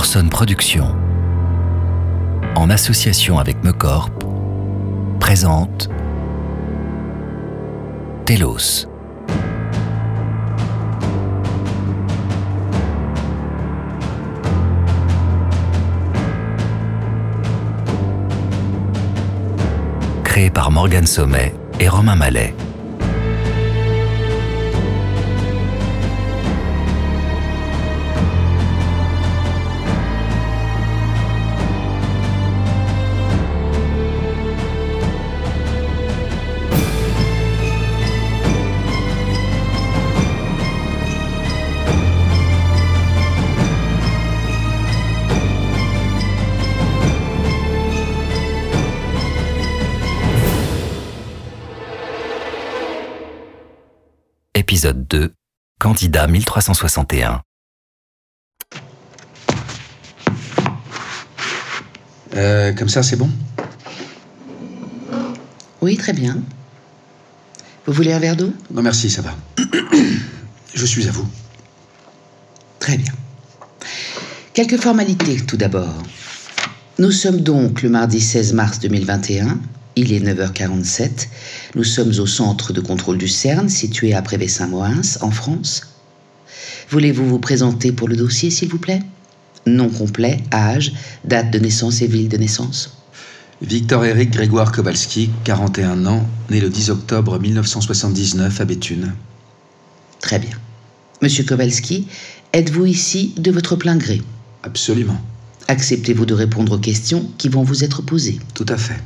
Orson Productions, en association avec Mecorp, présente Telos. Créé par Morgan Sommet et Romain Mallet. Épisode 2, Candidat 1361. Euh, comme ça, c'est bon? Oui, très bien. Vous voulez un verre d'eau? Non, merci, ça va. Je suis à vous. Très bien. Quelques formalités tout d'abord. Nous sommes donc le mardi 16 mars 2021. Il est 9h47. Nous sommes au centre de contrôle du CERN, situé à Prévé-Saint-Moins, en France. Voulez-vous vous présenter pour le dossier, s'il vous plaît? Nom complet, âge, date de naissance et ville de naissance Victor Eric Grégoire Kowalski, 41 ans, né le 10 octobre 1979 à Béthune. Très bien. Monsieur Kowalski, êtes-vous ici de votre plein gré? Absolument. Acceptez-vous de répondre aux questions qui vont vous être posées Tout à fait.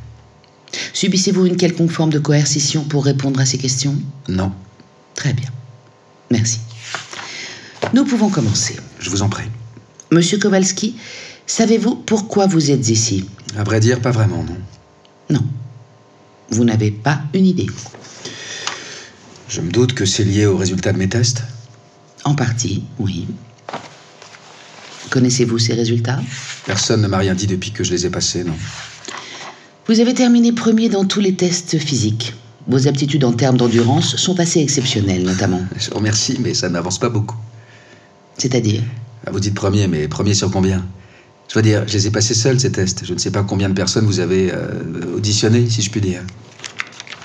Subissez-vous une quelconque forme de coercition pour répondre à ces questions? Non. Très bien. Merci. Nous pouvons commencer. Je vous en prie. Monsieur Kowalski, savez-vous pourquoi vous êtes ici? À vrai dire, pas vraiment, non. Non. Vous n'avez pas une idée. Je me doute que c'est lié au résultat de mes tests? En partie, oui. Connaissez-vous ces résultats? Personne ne m'a rien dit depuis que je les ai passés, non. Vous avez terminé premier dans tous les tests physiques. Vos aptitudes en termes d'endurance sont assez exceptionnelles, notamment. Je vous remercie, mais ça n'avance pas beaucoup. C'est-à-dire Ah, Vous dites premier, mais premier sur combien? Je veux dire, je les ai passés seuls, ces tests. Je ne sais pas combien de personnes vous avez euh, auditionnées, si je puis dire.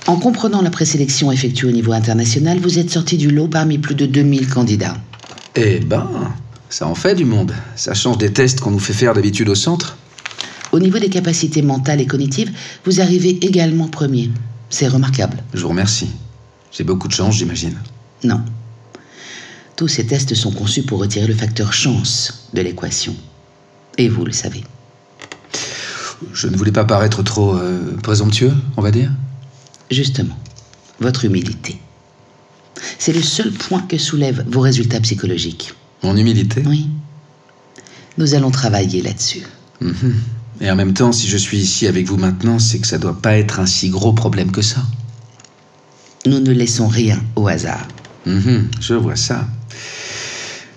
En comprenant la présélection effectuée au niveau international, vous êtes sorti du lot parmi plus de 2000 candidats. Eh ben, ça en fait du monde. Ça change des tests qu'on nous fait faire d'habitude au centre. Au niveau des capacités mentales et cognitives, vous arrivez également premier. C'est remarquable. Je vous remercie. J'ai beaucoup de chance, j'imagine. Non. Tous ces tests sont conçus pour retirer le facteur chance de l'équation. Et vous le savez. Je ne voulais pas paraître trop euh, présomptueux, on va dire. Justement, votre humilité. C'est le seul point que soulèvent vos résultats psychologiques. Mon humilité? Oui. Nous allons travailler là-dessus. Mhm. Et en même temps, si je suis ici avec vous maintenant, c'est que ça doit pas être un si gros problème que ça. Nous ne laissons rien au hasard. Mhm, je vois ça.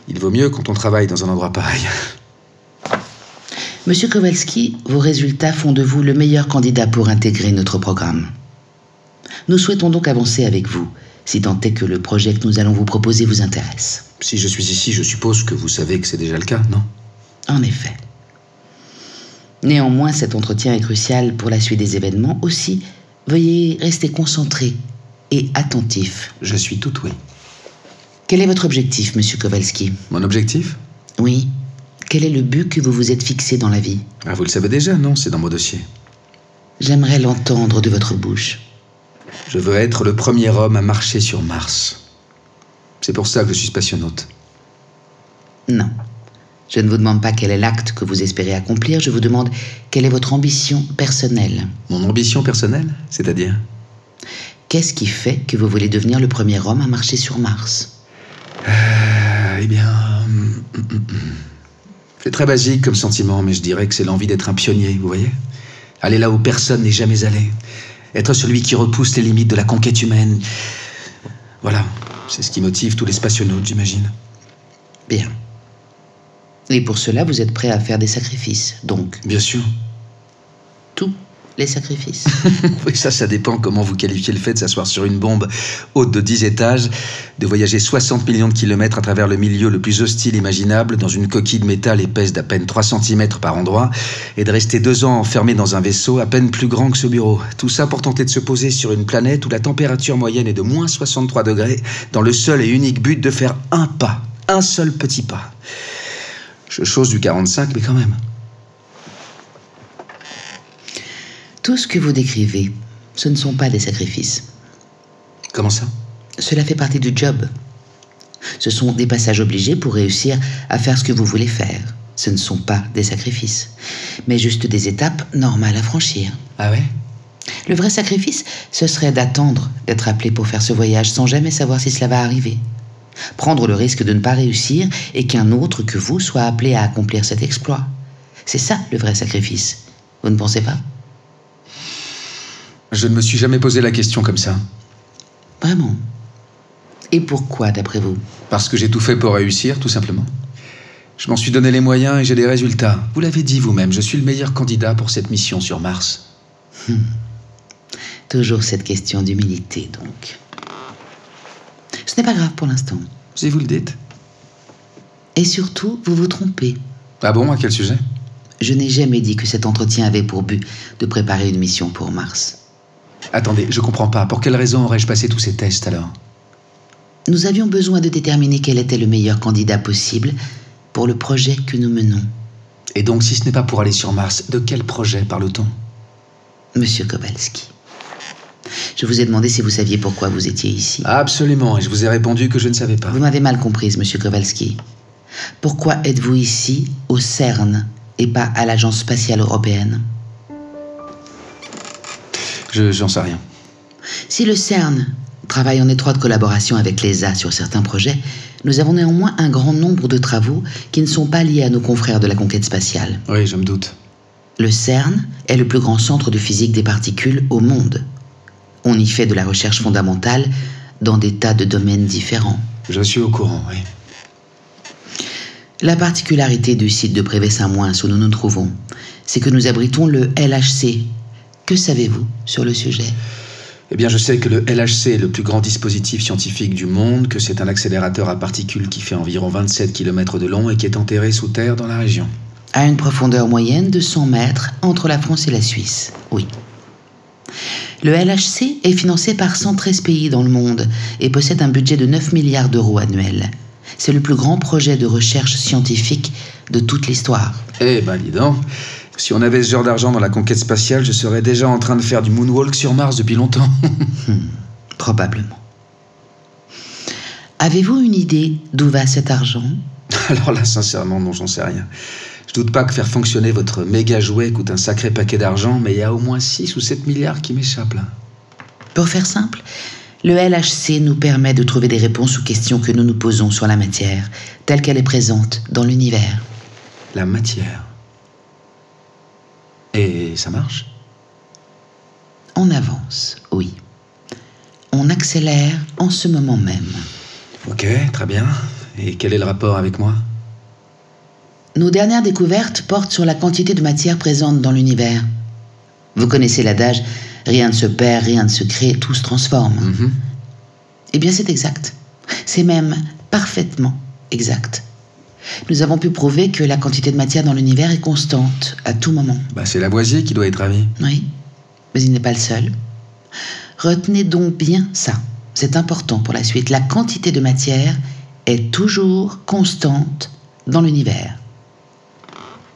Il vaut mieux quand on travaille dans un endroit pareil. Monsieur Kowalski, vos résultats font de vous le meilleur candidat pour intégrer notre programme. Nous souhaitons donc avancer avec vous, si tant est que le projet que nous allons vous proposer vous intéresse. Si je suis ici, je suppose que vous savez que c'est déjà le cas, non? En effet. Néanmoins, cet entretien est crucial pour la suite des événements. Aussi, veuillez rester concentré et attentif. Je suis tout oui. Quel est votre objectif, monsieur Kowalski? Mon objectif? Oui. Quel est le but que vous vous êtes fixé dans la vie? Ah, vous le savez déjà, non? C'est dans mon dossier. J'aimerais l'entendre de votre bouche. Je veux être le premier homme à marcher sur Mars. C'est pour ça que je suis spationaute. Non. Je ne vous demande pas quel est l'acte que vous espérez accomplir, je vous demande quelle est votre ambition personnelle. Mon ambition personnelle C'est-à-dire Qu'est-ce qui fait que vous voulez devenir le premier homme à marcher sur Mars? Euh, Eh bien. hum, hum, hum. C'est très basique comme sentiment, mais je dirais que c'est l'envie d'être un pionnier, vous voyez? Aller là où personne n'est jamais allé. Être celui qui repousse les limites de la conquête humaine. Voilà, c'est ce qui motive tous les spationautes, j'imagine. Bien. Et pour cela, vous êtes prêt à faire des sacrifices, donc Bien sûr. tout. les sacrifices. oui, ça, ça dépend comment vous qualifiez le fait de s'asseoir sur une bombe haute de 10 étages, de voyager 60 millions de kilomètres à travers le milieu le plus hostile imaginable, dans une coquille de métal épaisse d'à peine 3 cm par endroit, et de rester deux ans enfermé dans un vaisseau à peine plus grand que ce bureau. Tout ça pour tenter de se poser sur une planète où la température moyenne est de moins 63 degrés, dans le seul et unique but de faire un pas, un seul petit pas. Chose du 45, mais quand même. Tout ce que vous décrivez, ce ne sont pas des sacrifices. Comment ça? Cela fait partie du job. Ce sont des passages obligés pour réussir à faire ce que vous voulez faire. Ce ne sont pas des sacrifices, mais juste des étapes normales à franchir. Ah ouais? Le vrai sacrifice, ce serait d'attendre d'être appelé pour faire ce voyage sans jamais savoir si cela va arriver. Prendre le risque de ne pas réussir et qu'un autre que vous soit appelé à accomplir cet exploit. C'est ça le vrai sacrifice. Vous ne pensez pas? Je ne me suis jamais posé la question comme ça. Vraiment? Et pourquoi, d'après vous? Parce que j'ai tout fait pour réussir, tout simplement. Je m'en suis donné les moyens et j'ai des résultats. Vous l'avez dit vous-même, je suis le meilleur candidat pour cette mission sur Mars. Toujours cette question d'humilité, donc. Ce n'est pas grave pour l'instant. Si vous le dites. Et surtout, vous vous trompez. Ah bon, à quel sujet? Je n'ai jamais dit que cet entretien avait pour but de préparer une mission pour Mars. Attendez, je comprends pas. Pour quelle raison aurais-je passé tous ces tests alors? Nous avions besoin de déterminer quel était le meilleur candidat possible pour le projet que nous menons. Et donc, si ce n'est pas pour aller sur Mars, de quel projet parle-t-on? Monsieur Kowalski. Je vous ai demandé si vous saviez pourquoi vous étiez ici. Absolument, et je vous ai répondu que je ne savais pas. Vous m'avez mal comprise, monsieur Kowalski. Pourquoi êtes-vous ici, au CERN, et pas à l'Agence spatiale européenne? Je j'en sais rien. Si le CERN travaille en étroite collaboration avec l'ESA sur certains projets, nous avons néanmoins un grand nombre de travaux qui ne sont pas liés à nos confrères de la conquête spatiale. Oui, je me doute. Le CERN est le plus grand centre de physique des particules au monde. On y fait de la recherche fondamentale dans des tas de domaines différents. Je suis au courant, oui. La particularité du site de Prévé-Saint-Moins où nous nous trouvons, c'est que nous abritons le LHC. Que savez-vous sur le sujet? Eh bien, je sais que le LHC est le plus grand dispositif scientifique du monde, que c'est un accélérateur à particules qui fait environ 27 km de long et qui est enterré sous terre dans la région. À une profondeur moyenne de 100 mètres entre la France et la Suisse, oui. Le LHC est financé par 113 pays dans le monde et possède un budget de 9 milliards d'euros annuels. C'est le plus grand projet de recherche scientifique de toute l'histoire. Eh ben, dis donc, si on avait ce genre d'argent dans la conquête spatiale, je serais déjà en train de faire du moonwalk sur Mars depuis longtemps. Probablement. Avez-vous une idée d'où va cet argent? Alors là, sincèrement, non, j'en sais rien. Je doute pas que faire fonctionner votre méga jouet coûte un sacré paquet d'argent, mais il y a au moins 6 ou 7 milliards qui m'échappent là. Pour faire simple, le LHC nous permet de trouver des réponses aux questions que nous nous posons sur la matière, telle qu'elle est présente dans l'univers. La matière. Et ça marche? On avance, oui. On accélère en ce moment même. Ok, très bien. Et quel est le rapport avec moi? Nos dernières découvertes portent sur la quantité de matière présente dans l'univers. Vous connaissez l'adage rien ne se perd, rien ne se crée, tout se transforme. Mhm. Eh bien, c'est exact. C'est même parfaitement exact. Nous avons pu prouver que la quantité de matière dans l'univers est constante à tout moment. Bah, c'est Lavoisier qui doit être ravi. Oui, mais il n'est pas le seul. Retenez donc bien ça. C'est important pour la suite. La quantité de matière est toujours constante dans l'univers.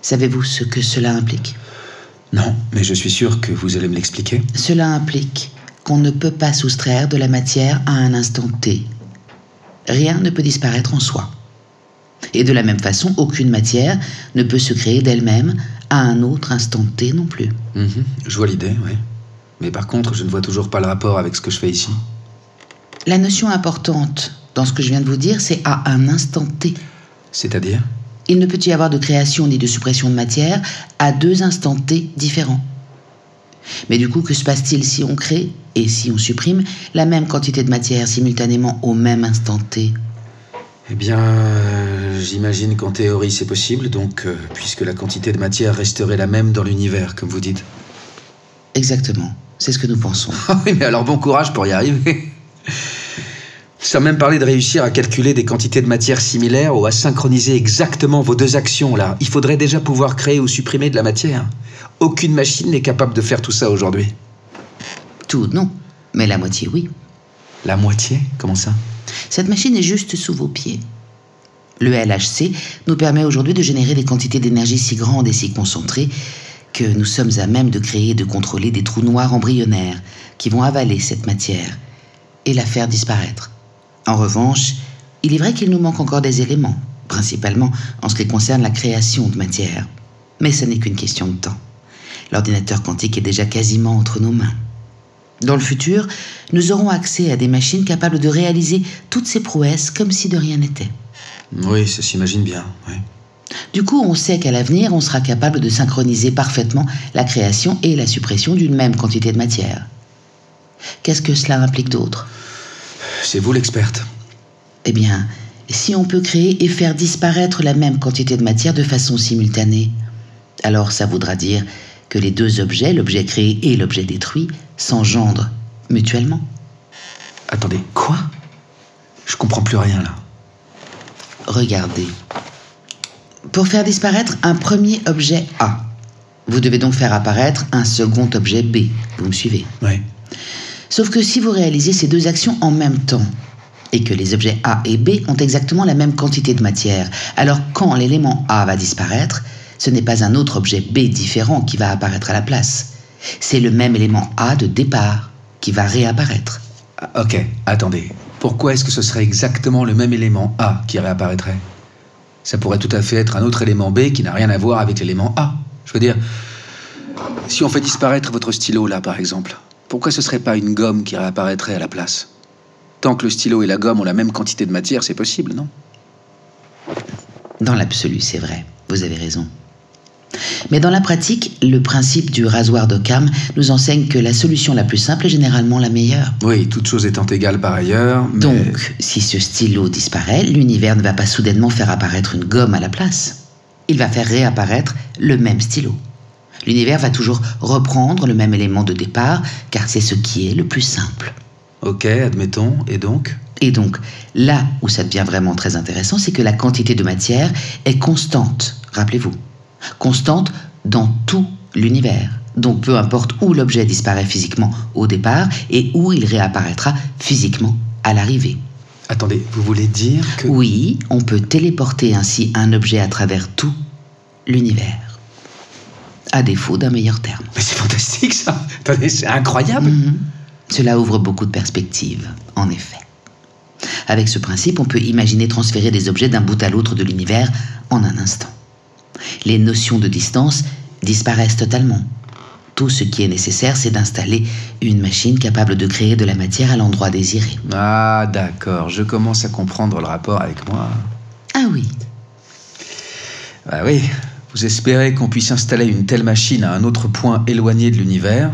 Savez-vous ce que cela implique? Non, mais je suis sûr que vous allez me l'expliquer. Cela implique qu'on ne peut pas soustraire de la matière à un instant T. Rien ne peut disparaître en soi. Et de la même façon, aucune matière ne peut se créer d'elle-même à un autre instant T non plus. Mhm, Je vois l'idée, oui. Mais par contre, je ne vois toujours pas le rapport avec ce que je fais ici. La notion importante dans ce que je viens de vous dire, c'est à un instant T. C'est-à-dire? Il ne peut y avoir de création ni de suppression de matière à deux instants T différents. Mais du coup, que se passe-t-il si on crée et si on supprime la même quantité de matière simultanément au même instant T? Eh bien, euh, j'imagine qu'en théorie c'est possible, donc, euh, puisque la quantité de matière resterait la même dans l'univers, comme vous dites. Exactement. C'est ce que nous pensons. Oui, mais alors bon courage pour y arriver. Sans même parler de réussir à calculer des quantités de matière similaires ou à synchroniser exactement vos deux actions là. Il faudrait déjà pouvoir créer ou supprimer de la matière. Aucune machine n'est capable de faire tout ça aujourd'hui. Tout, non. Mais la moitié, oui. La moitié? Comment ça? Cette machine est juste sous vos pieds. Le LHC nous permet aujourd'hui de générer des quantités d'énergie si grandes et si concentrées que nous sommes à même de créer et de contrôler des trous noirs embryonnaires qui vont avaler cette matière et la faire disparaître. En revanche, il est vrai qu'il nous manque encore des éléments, principalement en ce qui concerne la création de matière. Mais ce n'est qu'une question de temps. L'ordinateur quantique est déjà quasiment entre nos mains. Dans le futur, nous aurons accès à des machines capables de réaliser toutes ces prouesses comme si de rien n'était. Oui, ça s'imagine bien. oui. Du coup, on sait qu'à l'avenir, on sera capable de synchroniser parfaitement la création et la suppression d'une même quantité de matière. Qu'est-ce que cela implique d'autre? C'est vous l'experte. Eh bien, si on peut créer et faire disparaître la même quantité de matière de façon simultanée, alors ça voudra dire que les deux objets, l'objet créé et l'objet détruit, s'engendrent mutuellement. Attendez, quoi? Je comprends plus rien là. Regardez. Pour faire disparaître un premier objet A, vous devez donc faire apparaître un second objet B. Vous me suivez? Oui. Sauf que si vous réalisez ces deux actions en même temps, et que les objets A et B ont exactement la même quantité de matière, alors quand l'élément A va disparaître, ce n'est pas un autre objet B différent qui va apparaître à la place. C'est le même élément A de départ qui va réapparaître. Ah, ok, attendez. Pourquoi est-ce que ce serait exactement le même élément A qui réapparaîtrait? Ça pourrait tout à fait être un autre élément B qui n'a rien à voir avec l'élément A. Je veux dire, si on fait disparaître votre stylo là, par exemple, pourquoi ce serait pas une gomme qui réapparaîtrait à la place? Tant que le stylo et la gomme ont la même quantité de matière, c'est possible, non? Dans l'absolu, c'est vrai, vous avez raison. Mais dans la pratique, le principe du rasoir d'Occam nous enseigne que la solution la plus simple est généralement la meilleure. Oui, toutes choses étant égales par ailleurs. mais- Donc, si ce stylo disparaît, l'univers ne va pas soudainement faire apparaître une gomme à la place. Il va faire réapparaître le même stylo. L'univers va toujours reprendre le même élément de départ, car c'est ce qui est le plus simple. Ok, admettons. Et donc? Et donc, là où ça devient vraiment très intéressant, c'est que la quantité de matière est constante, rappelez-vous. Constante dans tout l'univers. Donc, peu importe où l'objet disparaît physiquement au départ et où il réapparaîtra physiquement à l'arrivée. Attendez, vous voulez dire que... Oui, on peut téléporter ainsi un objet à travers tout l'univers. À défaut d'un meilleur terme. Mais c'est fantastique ça Attendez, c'est incroyable Mhm. Cela ouvre beaucoup de perspectives, en effet. Avec ce principe, on peut imaginer transférer des objets d'un bout à l'autre de l'univers en un instant. Les notions de distance disparaissent totalement. Tout ce qui est nécessaire, c'est d'installer une machine capable de créer de la matière à l'endroit désiré. Ah, d'accord, je commence à comprendre le rapport avec moi. Ah oui, Ah oui, vous espérez qu'on puisse installer une telle machine à un autre point éloigné de l'univers,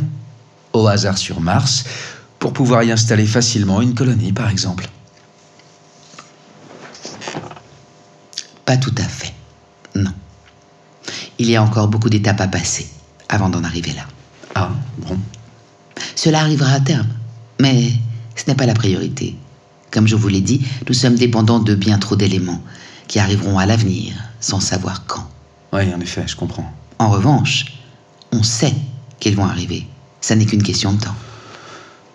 au hasard sur Mars, pour pouvoir y installer facilement une colonie, par exemple. pas tout à fait. Non. Il y a encore beaucoup d'étapes à passer avant d'en arriver là. Ah, bon. Cela arrivera à terme, mais ce n'est pas la priorité. Comme je vous l'ai dit, nous sommes dépendants de bien trop d'éléments qui arriveront à l'avenir sans savoir quand. Oui, en effet, je comprends. En revanche, on sait qu'ils vont arriver. Ça n'est qu'une question de temps.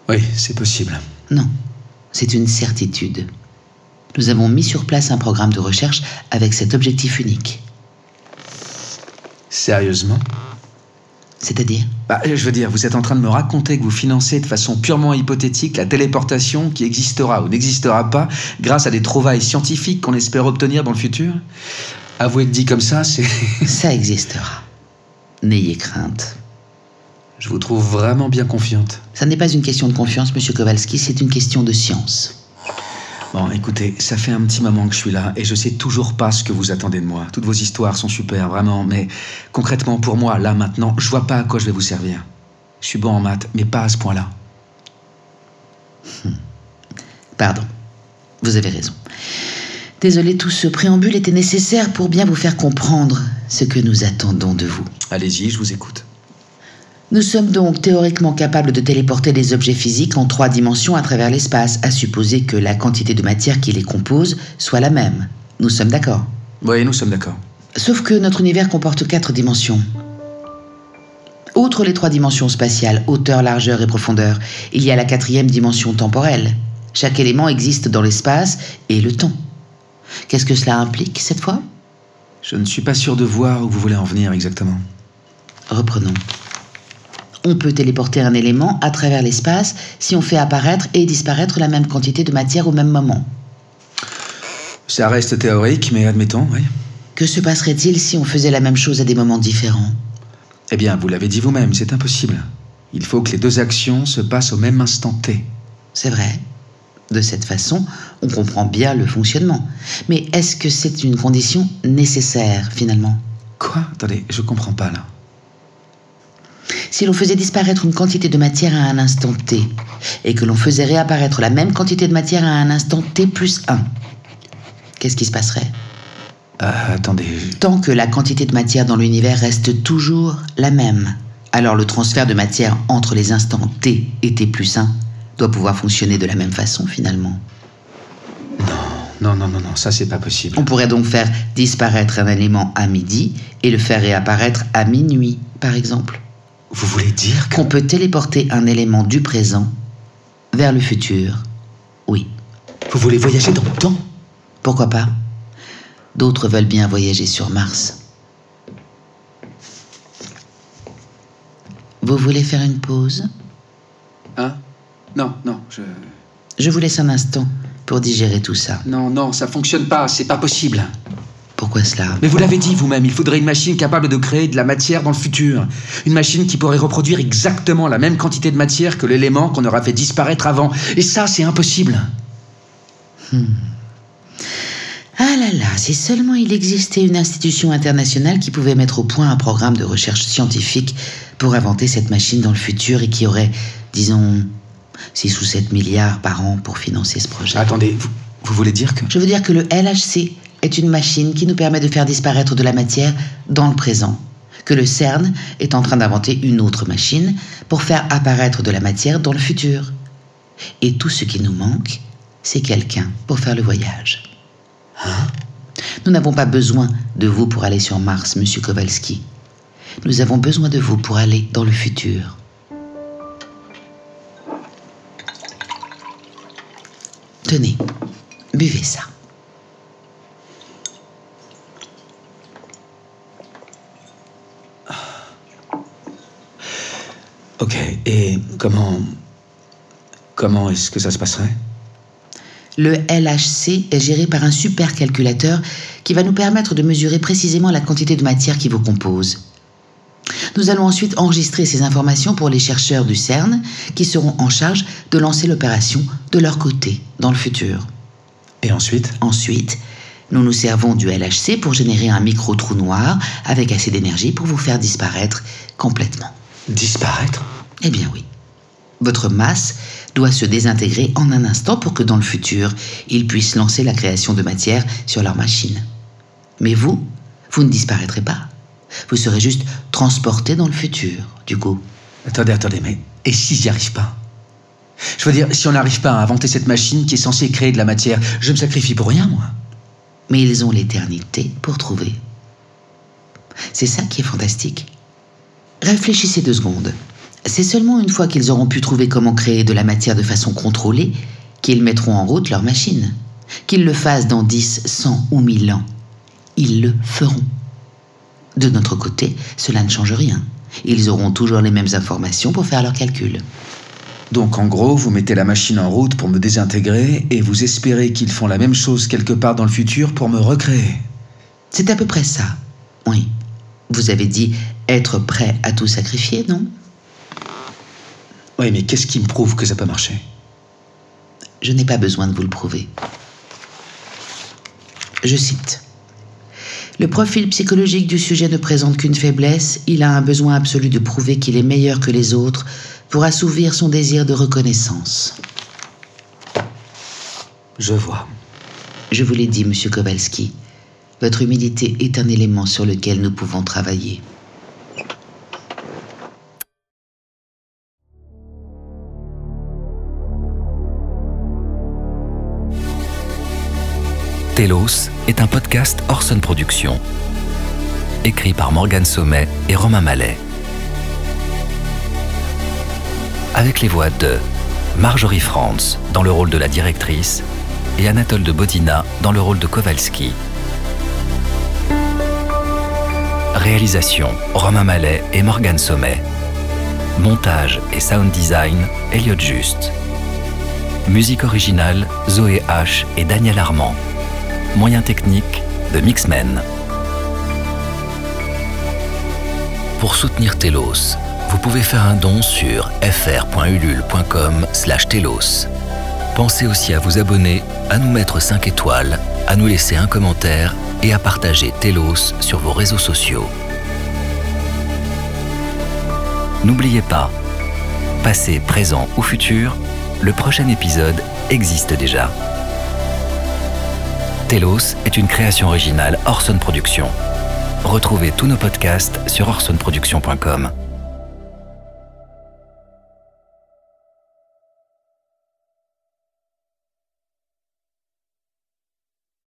Oui, c'est possible. Non, c'est une certitude. Nous avons mis sur place un programme de recherche avec cet objectif unique. Sérieusement? C'est-à-dire? Bah, je veux dire, vous êtes en train de me raconter que vous financez de façon purement hypothétique la téléportation qui existera ou n'existera pas grâce à des trouvailles scientifiques qu'on espère obtenir dans le futur? Avouez que dit comme ça, c'est... Ça existera. N'ayez crainte. Je vous trouve vraiment bien confiante. Ça n'est pas une question de confiance, monsieur Kowalski, c'est une question de science. Bon, écoutez, ça fait un petit moment que je suis là et je sais toujours pas ce que vous attendez de moi. Toutes vos histoires sont super, vraiment, mais concrètement, pour moi, là, maintenant, je vois pas à quoi je vais vous servir. Je suis bon en maths, mais pas à ce point-là. Pardon, vous avez raison. Désolé, tout ce préambule était nécessaire pour bien vous faire comprendre ce que nous attendons de vous. Allez-y, je vous écoute. Nous sommes donc théoriquement capables de téléporter des objets physiques en trois dimensions à travers l'espace, à supposer que la quantité de matière qui les compose soit la même. Nous sommes d'accord? Oui, nous sommes d'accord. Sauf que notre univers comporte quatre dimensions. Outre les trois dimensions spatiales, hauteur, largeur et profondeur, il y a la quatrième dimension temporelle. Chaque élément existe dans l'espace et le temps. Qu'est-ce que cela implique cette fois? Je ne suis pas sûr de voir où vous voulez en venir exactement. Reprenons. On peut téléporter un élément à travers l'espace si on fait apparaître et disparaître la même quantité de matière au même moment. Ça reste théorique, mais admettons, oui. Que se passerait-il si on faisait la même chose à des moments différents? Eh bien, vous l'avez dit vous-même, c'est impossible. Il faut que les deux actions se passent au même instant T. C'est vrai. De cette façon, on comprend bien le fonctionnement. Mais est-ce que c'est une condition nécessaire finalement? Quoi? Attendez, je comprends pas là. Si l'on faisait disparaître une quantité de matière à un instant t, et que l'on faisait réapparaître la même quantité de matière à un instant t plus 1, qu'est-ce qui se passerait? Ah, attendez. Tant que la quantité de matière dans l'univers reste toujours la même, alors le transfert de matière entre les instants t et t plus 1 doit pouvoir fonctionner de la même façon finalement. Non, non, non, non, ça c'est pas possible. On pourrait donc faire disparaître un élément à midi et le faire réapparaître à minuit, par exemple. Vous voulez dire que... Qu'on peut téléporter un élément du présent vers le futur. Oui. Vous voulez voyager dans le temps? Pourquoi pas? D'autres veulent bien voyager sur Mars. Vous voulez faire une pause? Hein? Non, non, je... Je vous laisse un instant pour digérer tout ça. Non, non, ça fonctionne pas, c'est pas possible. Pourquoi cela? Mais vous l'avez dit vous-même, il faudrait une machine capable de créer de la matière dans le futur. Une machine qui pourrait reproduire exactement la même quantité de matière que l'élément qu'on aura fait disparaître avant. Et ça, c'est impossible. Ah là là, si seulement il existait une institution internationale qui pouvait mettre au point un programme de recherche scientifique pour inventer cette machine dans le futur et qui aurait, disons, 6 ou 7 milliards par an pour financer ce projet. Attendez, vous, vous voulez dire que... Je veux dire que le LHC est une machine qui nous permet de faire disparaître de la matière dans le présent. Que le CERN est en train d'inventer une autre machine pour faire apparaître de la matière dans le futur. Et tout ce qui nous manque, c'est quelqu'un pour faire le voyage. Nous n'avons pas besoin de vous pour aller sur Mars, monsieur Kowalski. Nous avons besoin de vous pour aller dans le futur. Tenez, buvez ça. Ok, et comment... Comment est-ce que ça se passerait? Le LHC est géré par un supercalculateur qui va nous permettre de mesurer précisément la quantité de matière qui vous compose. Nous allons ensuite enregistrer ces informations pour les chercheurs du CERN qui seront en charge de lancer l'opération de leur côté dans le futur. Et ensuite? Ensuite, nous nous servons du LHC pour générer un micro-trou noir avec assez d'énergie pour vous faire disparaître complètement. Disparaître? Eh bien oui. Votre masse doit se désintégrer en un instant pour que dans le futur, ils puissent lancer la création de matière sur leur machine. Mais vous, vous ne disparaîtrez pas. Vous serez juste transporté dans le futur, du coup. Attendez, attendez, mais... Et si j'y arrive pas? Je veux dire, si on n'arrive pas à inventer cette machine qui est censée créer de la matière, je me sacrifie pour rien, moi. Mais ils ont l'éternité pour trouver. C'est ça qui est fantastique. Réfléchissez deux secondes. C'est seulement une fois qu'ils auront pu trouver comment créer de la matière de façon contrôlée qu'ils mettront en route leur machine. Qu'ils le fassent dans 10, 100 ou 1000 ans. Ils le feront. De notre côté, cela ne change rien. Ils auront toujours les mêmes informations pour faire leurs calculs. Donc en gros, vous mettez la machine en route pour me désintégrer et vous espérez qu'ils font la même chose quelque part dans le futur pour me recréer. C'est à peu près ça. Oui. Vous avez dit être prêt à tout sacrifier, non? Oui, mais qu'est-ce qui me prouve que ça peut marcher? Je n'ai pas besoin de vous le prouver. Je cite. Le profil psychologique du sujet ne présente qu'une faiblesse, il a un besoin absolu de prouver qu'il est meilleur que les autres pour assouvir son désir de reconnaissance. Je vois. Je vous l'ai dit, monsieur Kowalski, votre humilité est un élément sur lequel nous pouvons travailler. Telos est un podcast Orson Productions, écrit par Morgane Sommet et Romain Mallet. Avec les voix de Marjorie Franz dans le rôle de la directrice et Anatole de Bodina dans le rôle de Kowalski. Réalisation Romain Mallet et Morgane Sommet. Montage et sound design Elliot Just. Musique originale Zoé H et Daniel Armand. Moyens techniques de Mixmen. Pour soutenir Telos, vous pouvez faire un don sur fr.ulule.com telos. Pensez aussi à vous abonner, à nous mettre 5 étoiles, à nous laisser un commentaire et à partager Telos sur vos réseaux sociaux. N'oubliez pas, passé, présent ou futur, le prochain épisode existe déjà. Telos est une création originale Orson Productions. Retrouvez tous nos podcasts sur orsonproduction.com.